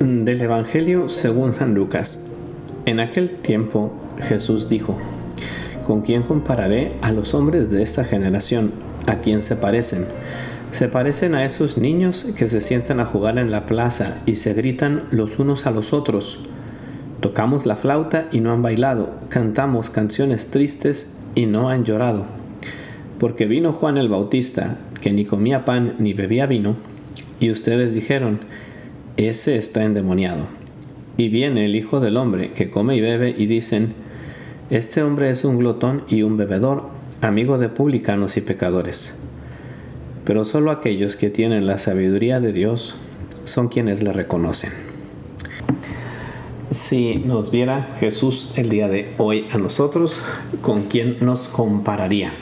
Del Evangelio según San Lucas. En aquel tiempo Jesús dijo, ¿con quién compararé a los hombres de esta generación? ¿A quién se parecen? Se parecen a esos niños que se sientan a jugar en la plaza y se gritan los unos a los otros. Tocamos la flauta y no han bailado, cantamos canciones tristes y no han llorado. Porque vino Juan el Bautista, que ni comía pan ni bebía vino, y ustedes dijeron, ese está endemoniado. Y viene el Hijo del Hombre, que come y bebe, y dicen, este hombre es un glotón y un bebedor, amigo de publicanos y pecadores. Pero solo aquellos que tienen la sabiduría de Dios son quienes le reconocen. Si nos viera Jesús el día de hoy a nosotros, ¿con quién nos compararía?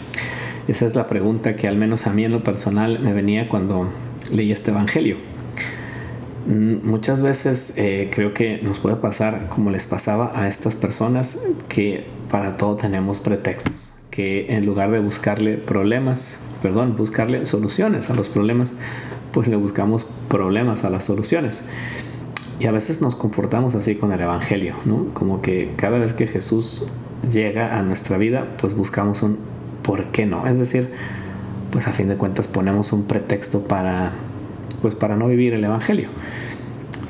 Esa es la pregunta que al menos a mí en lo personal me venía cuando leí este Evangelio. Mm, muchas veces eh, creo que nos puede pasar como les pasaba a estas personas que para todo tenemos pretextos, que en lugar de buscarle problemas, perdón, buscarle soluciones a los problemas, pues le buscamos problemas a las soluciones. Y a veces nos comportamos así con el Evangelio. Como que cada vez que Jesús llega a nuestra vida, pues buscamos un ¿por qué no? Es decir, pues a fin de cuentas ponemos un pretexto para pues para no vivir el Evangelio.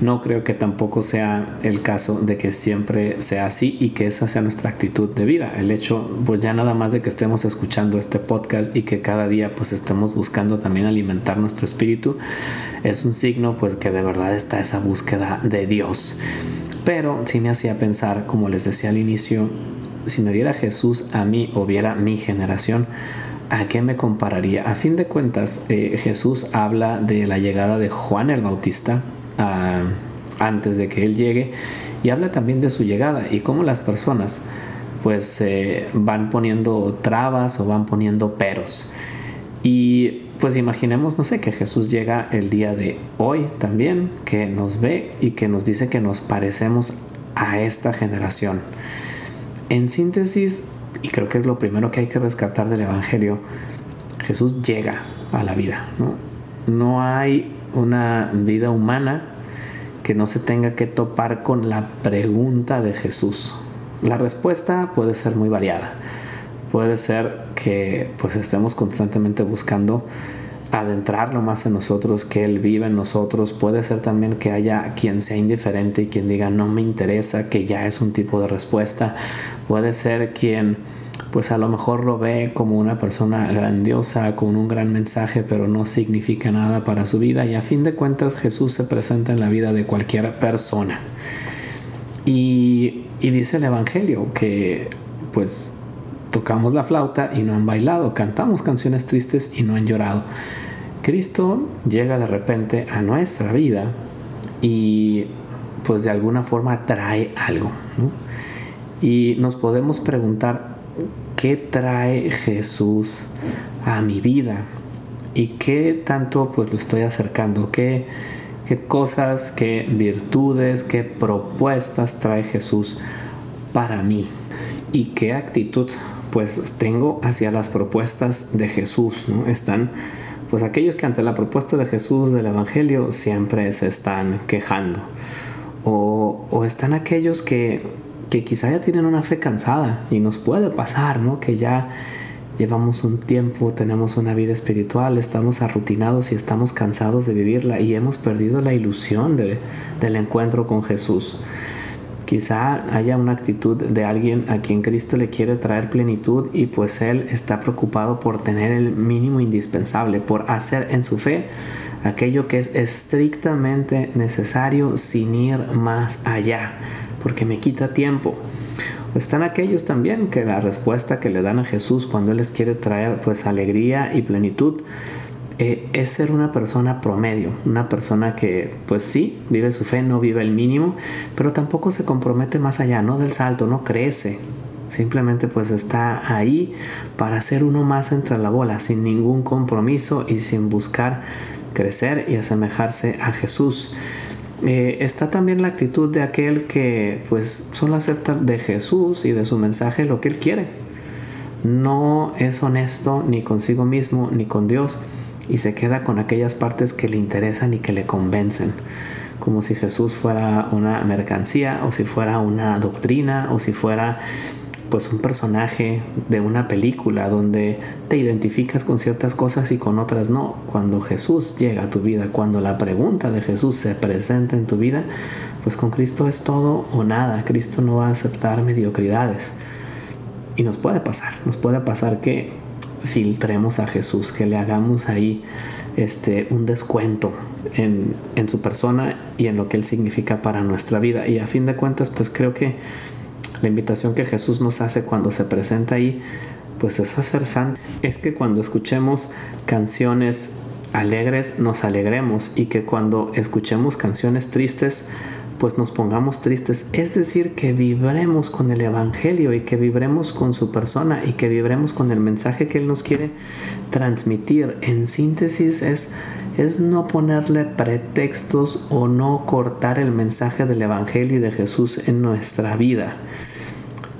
No creo que tampoco sea el caso de que siempre sea así y que esa sea nuestra actitud de vida. El hecho, pues ya nada más de que estemos escuchando este podcast y que cada día pues estemos buscando también alimentar nuestro espíritu, es un signo pues que de verdad está esa búsqueda de Dios. Pero sí me hacía pensar, como les decía al inicio, si me viera Jesús a mí o viera mi generación, ¿a qué me compararía? A fin de cuentas, eh, Jesús habla de la llegada de Juan el Bautista ah, antes de que él llegue y habla también de su llegada y cómo las personas pues eh, van poniendo trabas o van poniendo peros. Y pues imaginemos, no sé, que Jesús llega el día de hoy también, que nos ve y que nos dice que nos parecemos a esta generación. En síntesis, y creo que es lo primero que hay que rescatar del Evangelio, Jesús llega a la vida. ¿no? no hay una vida humana que no se tenga que topar con la pregunta de Jesús. La respuesta puede ser muy variada. Puede ser que pues estemos constantemente buscando adentrarlo más en nosotros, que Él vive en nosotros. Puede ser también que haya quien sea indiferente y quien diga no me interesa, que ya es un tipo de respuesta. Puede ser quien pues a lo mejor lo ve como una persona grandiosa, con un gran mensaje, pero no significa nada para su vida. Y a fin de cuentas Jesús se presenta en la vida de cualquier persona. Y, y dice el Evangelio que pues tocamos la flauta y no han bailado, cantamos canciones tristes y no han llorado. Cristo llega de repente a nuestra vida y pues de alguna forma trae algo. Y nos podemos preguntar, ¿qué trae Jesús a mi vida? ¿Y qué tanto pues lo estoy acercando? ¿Qué, qué cosas, qué virtudes, qué propuestas trae Jesús para mí? ¿Y qué actitud pues tengo hacia las propuestas de Jesús, ¿no? Están pues aquellos que ante la propuesta de Jesús del Evangelio siempre se están quejando. O, o están aquellos que, que, quizá ya tienen una fe cansada y nos puede pasar, ¿no? Que ya llevamos un tiempo, tenemos una vida espiritual, estamos arrutinados y estamos cansados de vivirla y hemos perdido la ilusión de, del encuentro con Jesús. Quizá haya una actitud de alguien a quien Cristo le quiere traer plenitud y pues él está preocupado por tener el mínimo indispensable, por hacer en su fe aquello que es estrictamente necesario sin ir más allá, porque me quita tiempo. Están aquellos también que la respuesta que le dan a Jesús cuando Él les quiere traer pues alegría y plenitud eh, es ser una persona promedio, una persona que pues sí, vive su fe, no vive el mínimo, pero tampoco se compromete más allá, no del salto, no crece. Simplemente pues está ahí para ser uno más entre la bola, sin ningún compromiso y sin buscar crecer y asemejarse a Jesús. Eh, está también la actitud de aquel que pues solo acepta de Jesús y de su mensaje lo que él quiere. No es honesto ni consigo mismo ni con Dios y se queda con aquellas partes que le interesan y que le convencen. como si Jesús fuera una mercancía o si fuera una doctrina o si fuera pues un personaje de una película donde te identificas con ciertas cosas y con otras no. Cuando Jesús llega a tu vida, cuando la pregunta de Jesús se presenta en tu vida, pues con Cristo es todo o nada. Cristo no va a aceptar mediocridades. Y nos puede pasar, nos puede pasar que filtremos a Jesús, que le hagamos ahí este, un descuento en, en su persona y en lo que Él significa para nuestra vida. Y a fin de cuentas, pues creo que la invitación que Jesús nos hace cuando se presenta ahí, pues es hacer santo. Es que cuando escuchemos canciones alegres, nos alegremos y que cuando escuchemos canciones tristes, pues nos pongamos tristes. Es decir, que vibremos con el Evangelio y que vibremos con su persona y que vibremos con el mensaje que Él nos quiere transmitir. En síntesis es, es no ponerle pretextos o no cortar el mensaje del Evangelio y de Jesús en nuestra vida.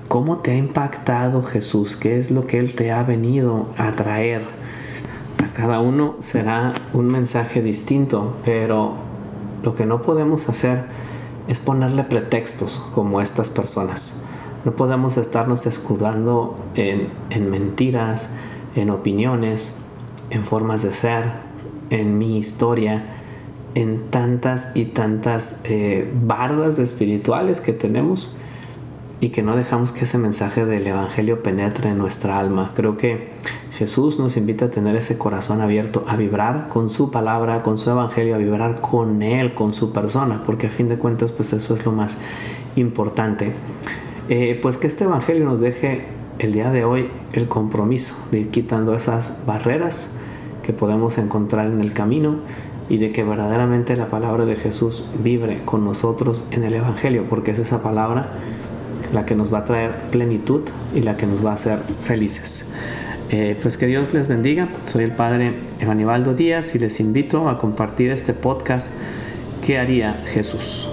¿Cómo te ha impactado Jesús? ¿Qué es lo que Él te ha venido a traer? A cada uno será un mensaje distinto, pero lo que no podemos hacer es ponerle pretextos como estas personas. No podemos estarnos escudando en, mentiras, en opiniones, en formas de ser, en mi historia, en tantas y tantas eh, bardas espirituales que tenemos y que no dejamos que ese mensaje del Evangelio penetre en nuestra alma. Creo que Jesús nos invita a tener ese corazón abierto, a vibrar con su palabra, con su Evangelio, a vibrar con Él, con su persona, porque a fin de cuentas pues eso es lo más importante. Eh, pues que este Evangelio nos deje el día de hoy el compromiso de ir quitando esas barreras que podemos encontrar en el camino y de que verdaderamente la palabra de Jesús vibre con nosotros en el Evangelio, porque es esa palabra la que nos va a traer plenitud y la que nos va a hacer felices. Eh, pues que Dios les bendiga. Soy el Padre Evanibaldo Díaz y les invito a compartir este podcast ¿Qué haría Jesús?